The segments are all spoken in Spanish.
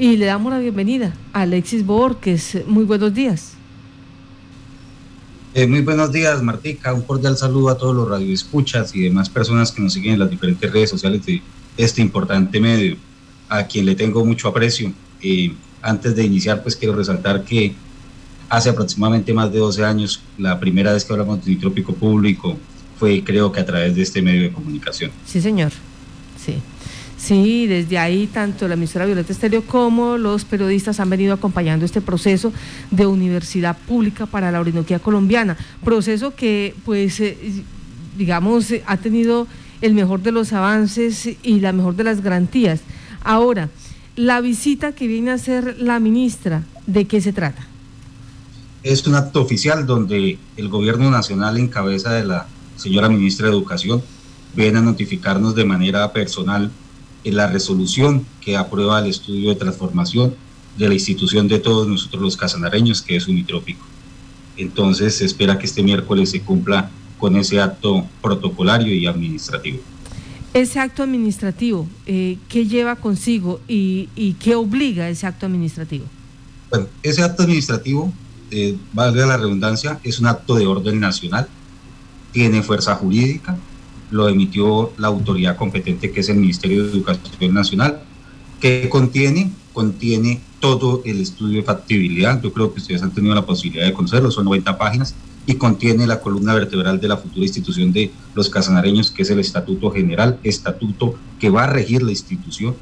y le damos la bienvenida a Alexis Borges. Muy buenos días. Eh, muy buenos días, Martica. Un cordial saludo a todos los radioescuchas y demás personas que nos siguen en las diferentes redes sociales de este importante medio, a quien le tengo mucho aprecio. Eh, antes de iniciar, pues quiero resaltar que hace aproximadamente más de 12 años, la primera vez que hablamos de nitrópico público fue creo que a través de este medio de comunicación. Sí, señor. Sí. Sí, desde ahí tanto la emisora Violeta Estéreo como los periodistas han venido acompañando este proceso de universidad pública para la Orinoquía colombiana, proceso que pues eh, digamos ha tenido el mejor de los avances y la mejor de las garantías. Ahora, la visita que viene a hacer la ministra, ¿de qué se trata? Es un acto oficial donde el gobierno nacional en cabeza de la señora ministra de Educación viene a notificarnos de manera personal en la resolución que aprueba el estudio de transformación de la institución de todos nosotros los casanareños, que es unitrópico. Entonces se espera que este miércoles se cumpla con ese acto protocolario y administrativo. Ese acto administrativo, eh, ¿qué lleva consigo y, qué obliga ese acto administrativo? Bueno, ese acto administrativo, eh, valga la redundancia, es un acto de orden nacional, tiene fuerza jurídica, lo emitió la autoridad competente que es el Ministerio de Educación Nacional, que contiene, contiene todo el estudio de factibilidad. Yo creo que ustedes han tenido la posibilidad de conocerlo, son 90 páginas y contiene la columna vertebral de la futura institución de los casanareños, que es el Estatuto General, estatuto que va a regir la institución.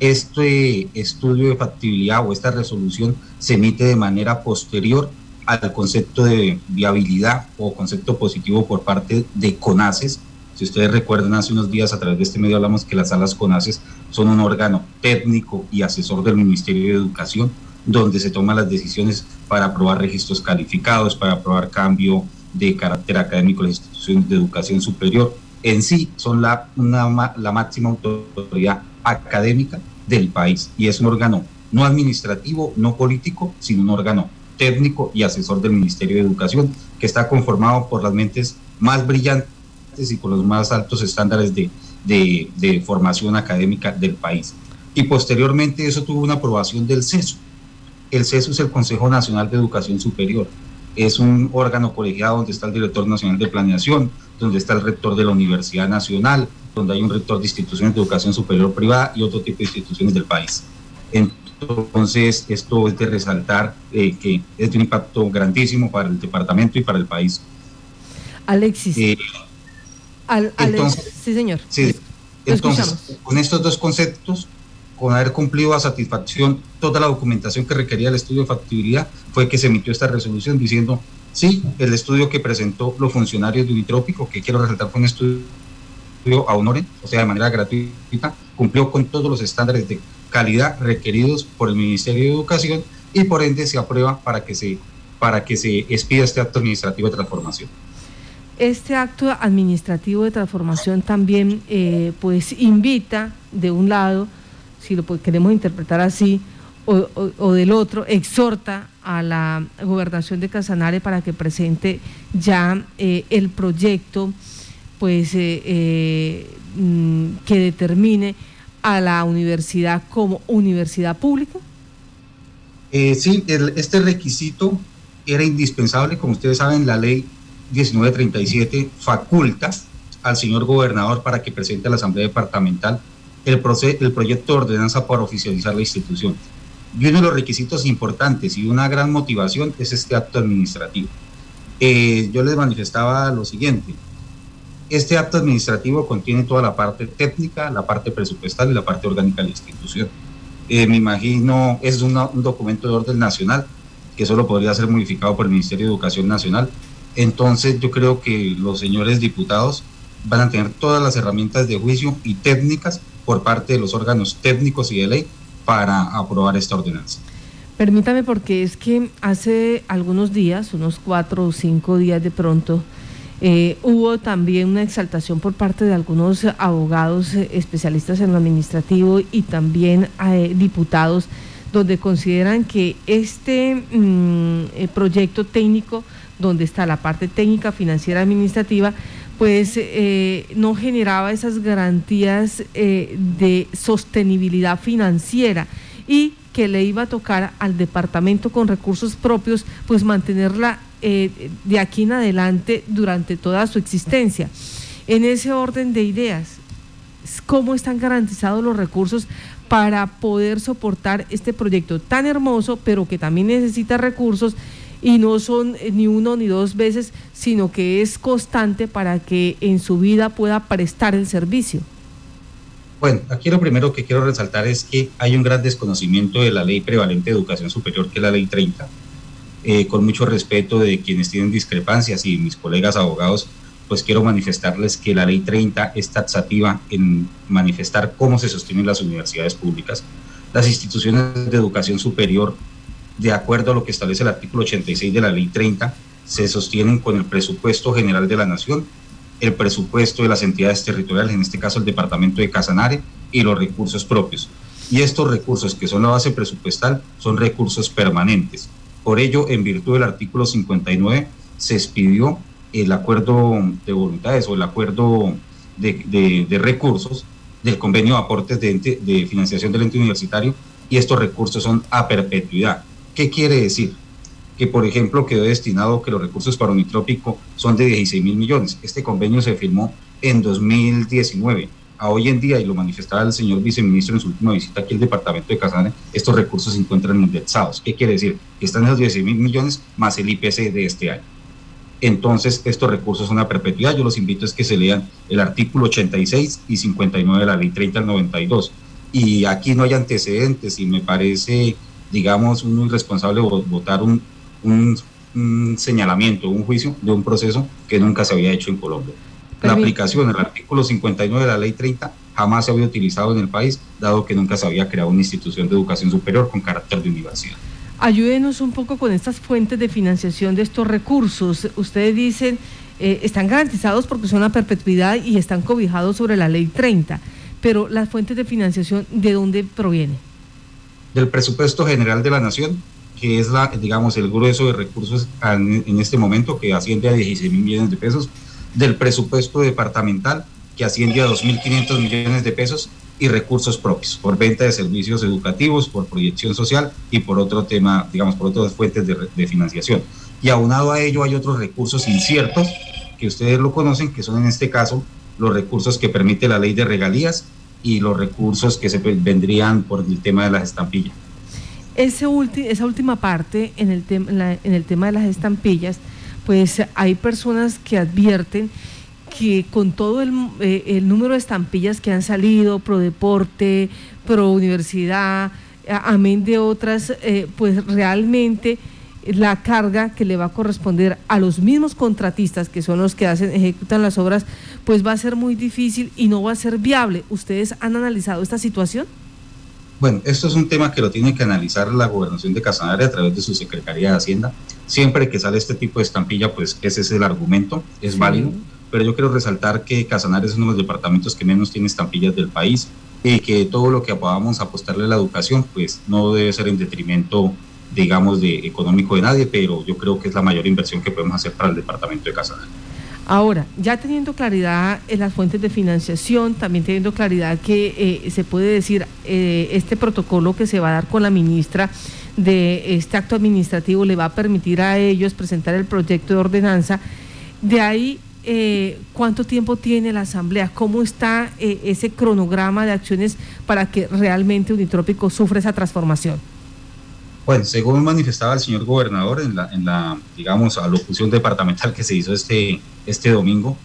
Este estudio de factibilidad o esta resolución se emite de manera posterior al concepto de viabilidad o concepto positivo por parte de CONACES, ustedes recuerdan, hace unos días a través de este medio hablamos que las salas CONACES son un órgano técnico y asesor del Ministerio de Educación, donde se toman las decisiones para aprobar registros calificados, para aprobar cambio de carácter académico en las instituciones de educación superior. En sí son la, la máxima autoridad académica del país y es un órgano no administrativo, no político, sino un órgano técnico y asesor del Ministerio de Educación que está conformado por las mentes más brillantes y con los más altos estándares de, de, formación académica del país. Y posteriormente eso tuvo una aprobación del CESU. El CESU es el Consejo Nacional de Educación Superior. Es un órgano colegiado donde está el director nacional de planeación, donde está el rector de la Universidad Nacional, donde hay un rector de instituciones de educación superior privada y otro tipo de instituciones del país. Entonces, esto es de resaltar eh, que es de un impacto grandísimo para el departamento y para el país. Alexis. Eh, entonces, sí, señor. Sí, entonces, con estos dos conceptos, con haber cumplido a satisfacción toda la documentación que requería el estudio de factibilidad, fue que se emitió esta resolución diciendo, sí, el estudio que presentó los funcionarios de Unitrópico, que quiero resaltar fue un estudio a honoren, o sea, de manera gratuita, cumplió con todos los estándares de calidad requeridos por el Ministerio de Educación y por ende se aprueba para que se, para que se expida este acto administrativo de transformación este acto administrativo de transformación también eh, pues invita de un lado, si lo queremos interpretar así, o, del otro, exhorta a la gobernación de Casanare para que presente ya eh, el proyecto pues eh, mm, que determine a la universidad como universidad pública? sí, este requisito era indispensable, como ustedes saben, la ley 1937 faculta al señor gobernador para que presente a la Asamblea Departamental el, el proyecto de ordenanza para oficializar la institución. Y uno de los requisitos importantes y una gran motivación es este acto administrativo. Eh, yo les manifestaba lo siguiente, este acto administrativo contiene toda la parte técnica, la parte presupuestal y la parte orgánica de la institución. Eh, me imagino, es un documento de orden nacional que solo podría ser modificado por el Ministerio de Educación Nacional entonces yo creo que los señores diputados van a tener todas las herramientas de juicio y técnicas por parte de los órganos técnicos y de ley para aprobar esta ordenanza. Permítame porque es que hace algunos días, unos cuatro o cinco días de pronto, eh, hubo también una exaltación por parte de algunos abogados eh, especialistas en lo administrativo y también eh, diputados donde consideran que este mm, proyecto técnico donde está la parte técnica, financiera, administrativa, pues eh, no generaba esas garantías eh, de sostenibilidad financiera y que le iba a tocar al departamento con recursos propios, pues mantenerla eh, de aquí en adelante durante toda su existencia. En ese orden de ideas, ¿cómo están garantizados los recursos para poder soportar este proyecto tan hermoso, pero que también necesita recursos y no son eh, ni uno ni dos veces, sino que es constante para que en su vida pueda prestar el servicio? Bueno, aquí lo primero que quiero resaltar es que hay un gran desconocimiento de la ley prevalente de educación superior, que es la ley 30. Eh, con mucho respeto de quienes tienen discrepancias y mis colegas abogados, pues quiero manifestarles que la ley 30 es taxativa en manifestar cómo se sostienen las universidades públicas. Las instituciones de educación superior, de acuerdo a lo que establece el artículo 86 de la ley 30, se sostienen con el presupuesto general de la nación el presupuesto de las entidades territoriales, en este caso el departamento de Casanare, y los recursos propios. Y estos recursos que son la base presupuestal son recursos permanentes. Por ello, en virtud del artículo 59, se expidió el acuerdo de voluntades o el acuerdo de, recursos del convenio de aportes de, financiación del ente universitario y estos recursos son a perpetuidad. ¿Qué quiere decir? que por ejemplo quedó destinado que los recursos para Unitrópico son de 16 mil millones. Este convenio se firmó en 2019. A hoy en día, y lo manifestaba el señor viceministro en su última visita aquí al departamento de Casane, estos recursos se encuentran indexados. ¿Qué quiere decir? Que están esos 16 mil millones más el IPC de este año. Entonces, estos recursos son a perpetuidad. Yo los invito a que se lean el artículo 86 y 59 de la ley 30 al 92. Y aquí no hay antecedentes y me parece, digamos, un irresponsable votar un, un, señalamiento, un juicio de un proceso que nunca se había hecho en Colombia. La aplicación del artículo 59 de la ley 30 jamás se había utilizado en el país, dado que nunca se había creado una institución de educación superior con carácter de universidad. Ayúdenos un poco con estas fuentes de financiación de estos recursos. Ustedes dicen, eh, están garantizados porque son a perpetuidad y están cobijados sobre la ley 30, pero las fuentes de financiación, ¿de dónde provienen? Del presupuesto general de la Nación, que es la, digamos, el grueso de recursos en, este momento, que asciende a 16 mil millones de pesos, del presupuesto departamental, que asciende a 2.500 millones de pesos, y recursos propios, por venta de servicios educativos, por proyección social y por otro tema, digamos, por otras fuentes de, de financiación. Y aunado a ello hay otros recursos inciertos, que ustedes lo conocen, que son en este caso los recursos que permite la ley de regalías y los recursos que se vendrían por el tema de las estampillas. Ese esa última parte, en el, en el tema de las estampillas, pues hay personas que advierten que con todo el, eh, número de estampillas que han salido, pro deporte, pro universidad, amén de otras, eh, pues realmente la carga que le va a corresponder a los mismos contratistas que son los que hacen ejecutan las obras, pues va a ser muy difícil y no va a ser viable. ¿Ustedes han analizado esta situación? Bueno, esto es un tema que lo tiene que analizar la gobernación de Casanare a través de su Secretaría de Hacienda. Siempre que sale este tipo de estampilla, pues ese es el argumento, es válido. Pero yo quiero resaltar que Casanare es uno de los departamentos que menos tiene estampillas del país y que todo lo que podamos apostarle a la educación, pues no debe ser en detrimento, digamos, de económico de nadie, pero yo creo que es la mayor inversión que podemos hacer para el departamento de Casanare. Ahora, ya teniendo claridad en las fuentes de financiación, también teniendo claridad que eh, se puede decir eh, este protocolo que se va a dar con la ministra de este acto administrativo le va a permitir a ellos presentar el proyecto de ordenanza. De ahí, eh, ¿cuánto tiempo tiene la Asamblea? ¿Cómo está ese cronograma de acciones para que realmente Unitrópico sufra esa transformación? Bueno, según manifestaba el señor gobernador en la, en la digamos, alocución departamental que se hizo este, este domingo,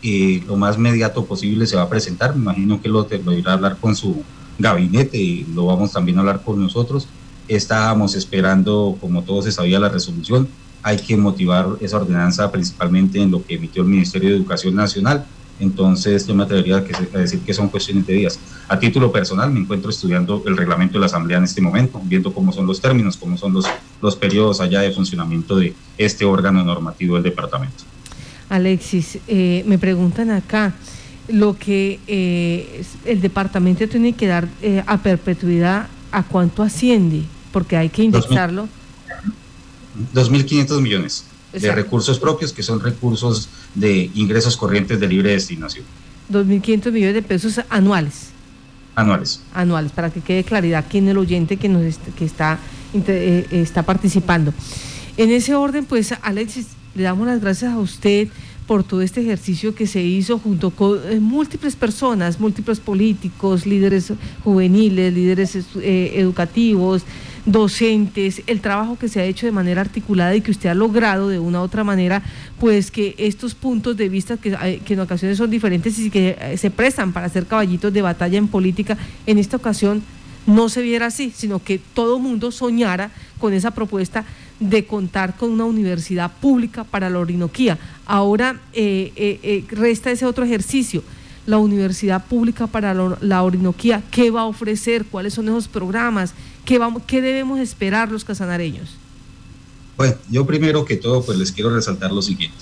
y lo más inmediato posible se va a presentar. Me imagino que lo, lo irá a hablar con su gabinete y lo vamos también a hablar con nosotros. Estábamos esperando, como todos se sabía, la resolución. Hay que motivar esa ordenanza principalmente en lo que emitió el Ministerio de Educación Nacional entonces yo me atrevería a, decir que son cuestiones de días. A título personal me encuentro estudiando el reglamento de la Asamblea en este momento, viendo cómo son los términos, cómo son los, los periodos allá de funcionamiento de este órgano normativo del departamento. Alexis, eh, me preguntan acá, lo que eh, el departamento tiene que dar eh, a perpetuidad, ¿a cuánto asciende? Porque hay que indexarlo. 2.500 millones de recursos propios, que son recursos de ingresos corrientes de libre destinación. 2.500 millones de pesos anuales. Anuales. Anuales, para que quede claridad quién es el oyente que, nos que está, eh, está participando. En ese orden, pues, Alexis, le damos las gracias a usted por todo este ejercicio que se hizo junto con eh, múltiples personas, múltiples políticos, líderes juveniles, líderes eh, educativos, docentes, el trabajo que se ha hecho de manera articulada y que usted ha logrado de una u otra manera, pues que estos puntos de vista que, eh, en ocasiones son diferentes y que eh, se prestan para ser caballitos de batalla en política, en esta ocasión no se viera así, sino que todo mundo soñara con esa propuesta de contar con una universidad pública para la Orinoquía. Ahora eh, resta ese otro ejercicio la Universidad Pública para la Orinoquía, qué va a ofrecer, cuáles son esos programas, qué, vamos, qué debemos esperar los casanareños. Bueno, yo primero que todo pues les quiero resaltar lo siguiente.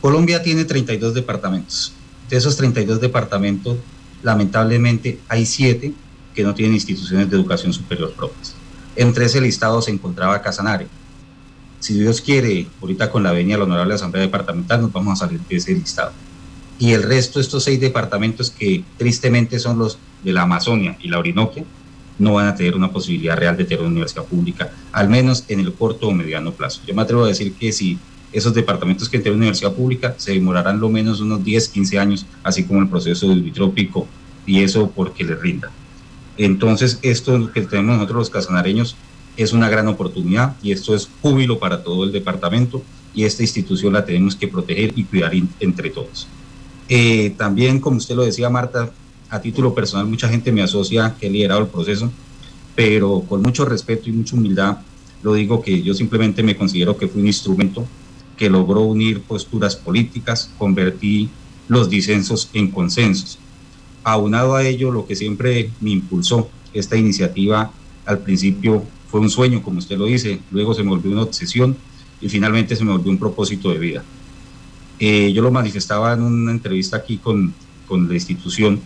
Colombia tiene 32 departamentos. De esos 32 departamentos, lamentablemente hay 7 que no tienen instituciones de educación superior propias. Entre ese listado se encontraba Casanare. Si Dios quiere, ahorita con la venia de la Honorable Asamblea Departamental nos vamos a salir de ese listado y el resto, estos seis departamentos que tristemente son los de la Amazonia y la Orinoquia, no van a tener una posibilidad real de tener una universidad pública, al menos en el corto o mediano plazo. Yo me atrevo a decir que si esos departamentos que tienen universidad pública se demorarán lo menos unos 10, 15 años, así como el proceso de vitrópico, y eso porque les rinda. Entonces, esto que tenemos nosotros los casanareños es una gran oportunidad y esto es júbilo para todo el departamento y esta institución la tenemos que proteger y cuidar entre todos. Eh, también, como usted lo decía, Marta, a título personal, mucha gente me asocia que he liderado el proceso, pero con mucho respeto y mucha humildad, lo digo que yo simplemente me considero que fue un instrumento que logró unir posturas políticas, convertí los disensos en consensos. Aunado a ello, lo que siempre me impulsó esta iniciativa al principio fue un sueño, como usted lo dice, luego se me volvió una obsesión y finalmente se me volvió un propósito de vida. Eh, yo lo manifestaba en una entrevista aquí con, con la institución,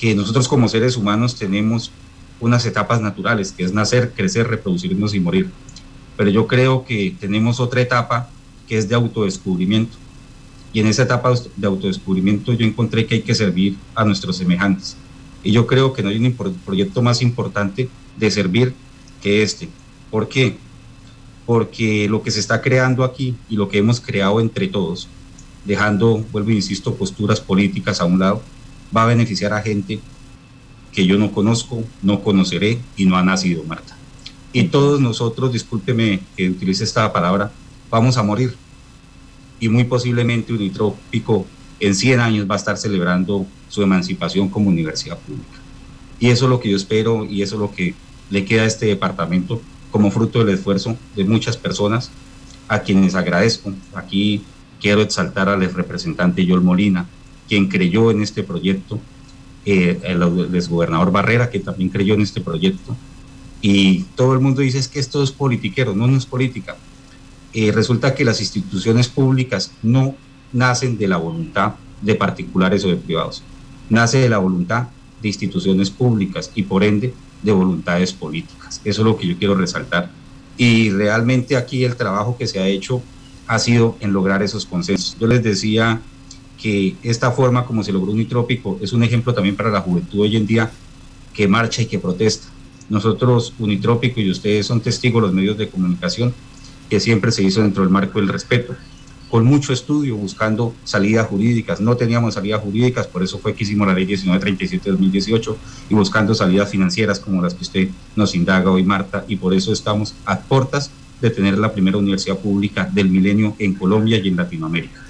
que nosotros como seres humanos tenemos unas etapas naturales, que es nacer, crecer, reproducirnos y morir. Pero yo creo que tenemos otra etapa que es de autodescubrimiento. Y en esa etapa de autodescubrimiento yo encontré que hay que servir a nuestros semejantes. Y yo creo que no hay un proyecto más importante de servir que este. ¿Por qué? Porque lo que se está creando aquí y lo que hemos creado entre todos dejando, vuelvo e insisto, posturas políticas a un lado, va a beneficiar a gente que yo no conozco, no conoceré y no ha nacido, Marta. Y todos nosotros, discúlpeme que utilice esta palabra, vamos a morir. Y muy posiblemente Unitrópico en 100 años va a estar celebrando su emancipación como universidad pública. Y eso es lo que yo espero y eso es lo que le queda a este departamento como fruto del esfuerzo de muchas personas a quienes agradezco. Aquí quiero exaltar al representante Yol Molina, quien creyó en este proyecto, eh, el exgobernador Barrera, que también creyó en este proyecto, y todo el mundo dice es que esto es politiquero, no, no es política. Eh, resulta que las instituciones públicas no nacen de la voluntad de particulares o de privados, nace de la voluntad de instituciones públicas y por ende de voluntades políticas. Eso es lo que yo quiero resaltar. Y realmente aquí el trabajo que se ha hecho ha sido en lograr esos consensos. Yo les decía que esta forma como se logró Unitrópico es un ejemplo también para la juventud hoy en día que marcha y que protesta. Nosotros, Unitrópico, y ustedes son testigos, los medios de comunicación, que siempre se hizo dentro del marco del respeto, con mucho estudio, buscando salidas jurídicas. No teníamos salidas jurídicas, por eso fue que hicimos la ley 1937 2018 y buscando salidas financieras como las que usted nos indaga hoy, Marta, y por eso estamos a puertas de tener la primera universidad pública del milenio en Colombia y en Latinoamérica.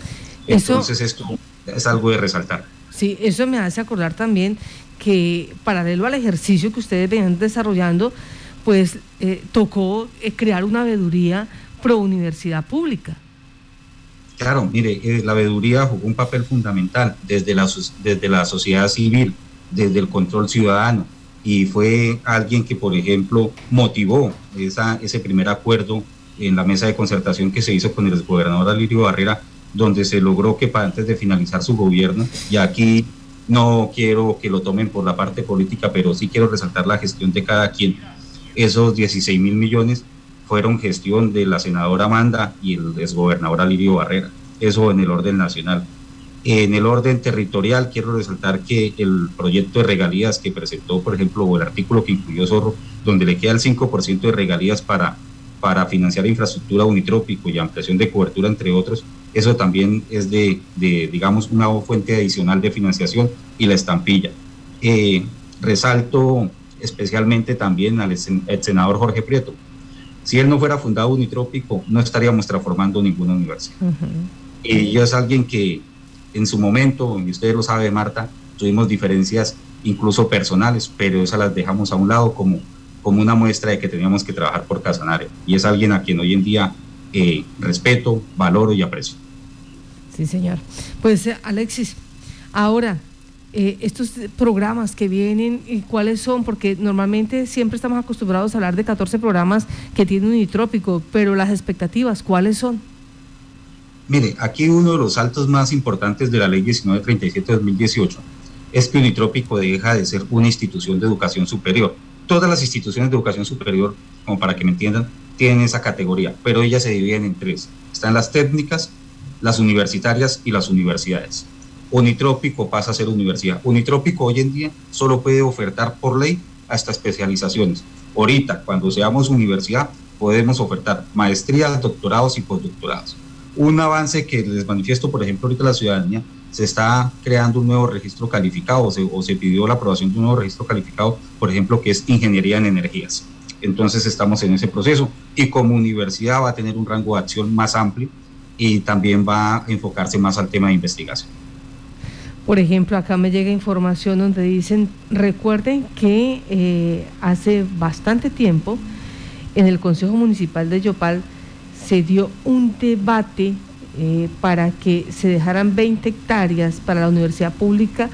Entonces esto es algo de resaltar. Sí, eso me hace acordar también que paralelo al ejercicio que ustedes venían desarrollando, pues eh, tocó eh, crear una veeduría pro universidad pública. Claro, mire, eh, la veeduría jugó un papel fundamental desde la, desde la sociedad civil, desde el control ciudadano, y fue alguien que, por ejemplo, motivó esa, ese primer acuerdo en la mesa de concertación que se hizo con el gobernador Alirio Barrera, donde se logró que para antes de finalizar su gobierno, y aquí no quiero que lo tomen por la parte política, pero sí quiero resaltar la gestión de cada quien. Esos 16 mil millones fueron gestión de la senadora Amanda y el exgobernador Alirio Barrera, eso en el orden nacional. En el orden territorial, quiero resaltar que el proyecto de regalías que presentó, por ejemplo, o el artículo que incluyó Zorro, donde le queda el 5% de regalías para, para financiar infraestructura unitrópico y ampliación de cobertura, entre otros, eso también es de, digamos, una fuente adicional de financiación y la estampilla. Eh, resalto especialmente también al senador Jorge Prieto. Si él no fuera fundado Unitrópico, no estaríamos transformando ninguna universidad. Y yo es alguien que en su momento, y usted lo sabe, Marta, tuvimos diferencias incluso personales, pero esas las dejamos a un lado como, como una muestra de que teníamos que trabajar por Casanare. Y es alguien a quien hoy en día eh, respeto, valoro y aprecio. Sí, señor. Pues Alexis, ahora eh, estos programas que vienen y cuáles son, porque normalmente siempre estamos acostumbrados a hablar de 14 programas que tienen unitrópico, pero las expectativas, ¿cuáles son? Mire, aquí uno de los saltos más importantes de la ley 1937-2018 es que Unitrópico deja de ser una institución de educación superior. Todas las instituciones de educación superior, como para que me entiendan, tienen esa categoría, pero ellas se dividen en tres. Están las técnicas, las universitarias y las universidades. Unitrópico pasa a ser universidad. Unitrópico hoy en día solo puede ofertar por ley hasta especializaciones. Ahorita, cuando seamos universidad, podemos ofertar maestrías, doctorados y postdoctorados. Un avance que les manifiesto, por ejemplo, ahorita la ciudadanía, se está creando un nuevo registro calificado o se, o se pidió la aprobación de un nuevo registro calificado, por ejemplo, que es ingeniería en energías. Entonces estamos en ese proceso y como universidad va a tener un rango de acción más amplio y también va a enfocarse más al tema de investigación. Por ejemplo, acá me llega información donde dicen, recuerden que eh, hace bastante tiempo en el Consejo Municipal de Yopal se dio un debate eh, para que se dejaran 20 hectáreas para la universidad pública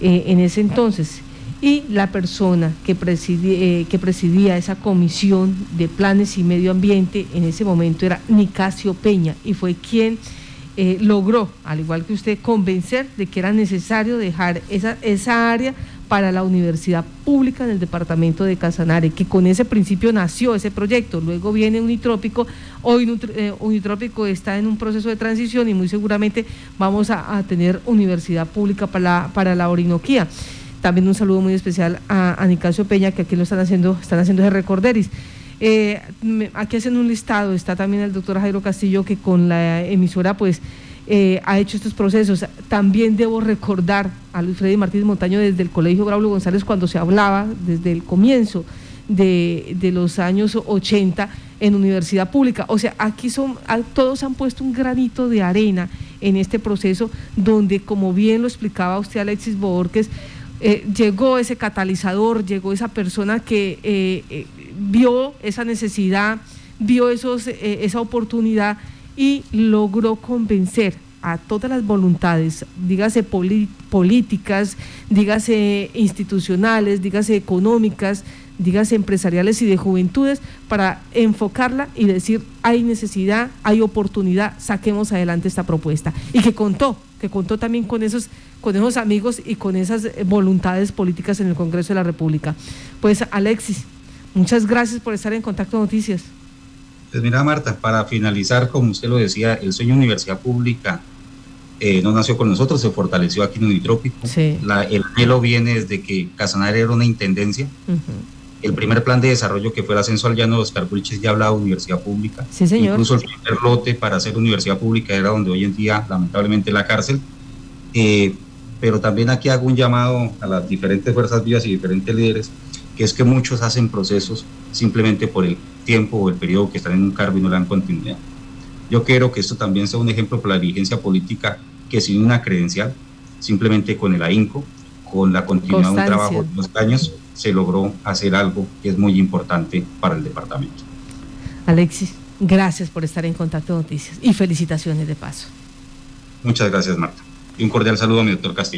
eh, en ese entonces. Y la persona que presidía, que presidía esa comisión de planes y medio ambiente en ese momento era Nicasio Peña y fue quien eh, logró, al igual que usted, convencer de que era necesario dejar esa, esa área para la universidad pública en el departamento de Casanare, que con ese principio nació ese proyecto. Luego viene Unitrópico, hoy eh, Unitrópico está en un proceso de transición y muy seguramente vamos a, tener universidad pública para para la Orinoquía. También un saludo muy especial a, a Nicasio Peña, que aquí lo están haciendo, están haciendo ese recorderis. Eh, aquí hacen un listado, está también el doctor Jairo Castillo que con la emisora pues eh, ha hecho estos procesos. También debo recordar a Luis Freddy Martínez Montaño desde el Colegio Braulio González cuando se hablaba desde el comienzo de, los años 80 en universidad pública. O sea, aquí son, todos han puesto un granito de arena en este proceso donde, como bien lo explicaba usted Alexis Borges, eh, llegó ese catalizador, llegó esa persona que eh, vio esa necesidad, vio esos, eh, esa oportunidad y logró convencer a todas las voluntades, dígase políticas, dígase institucionales, dígase económicas, dígase empresariales y de juventudes, para enfocarla y decir, hay necesidad, hay oportunidad, saquemos adelante esta propuesta. Y que contó, que contó también con esos, con esos amigos y con esas voluntades políticas en el Congreso de la República. Pues Alexis, Muchas gracias por estar en Contacto Noticias. Pues mira, Marta, para finalizar, como usted lo decía, el sueño de universidad pública eh, no nació con nosotros, se fortaleció aquí en Unitrópico. el anhelo viene desde que Casanare era una intendencia. El primer plan de desarrollo que fue el ascenso al llano de Oscar Pulches ya hablaba de universidad pública. Sí, señor. Incluso el primer lote para hacer universidad pública era donde hoy en día, lamentablemente, la cárcel. Eh, pero también aquí hago un llamado a las diferentes fuerzas vivas y diferentes líderes que es que muchos hacen procesos simplemente por el tiempo o el periodo que están en un cargo y no le dan continuidad. Yo quiero que esto también sea un ejemplo para la dirigencia política que sin una credencial, simplemente con el ahínco, con la continuidad de un trabajo de dos años, se logró hacer algo que es muy importante para el departamento. Alexis, gracias por estar en Contacto Noticias y felicitaciones de paso. Muchas gracias, Marta. Y un cordial saludo a mi doctor Castillo.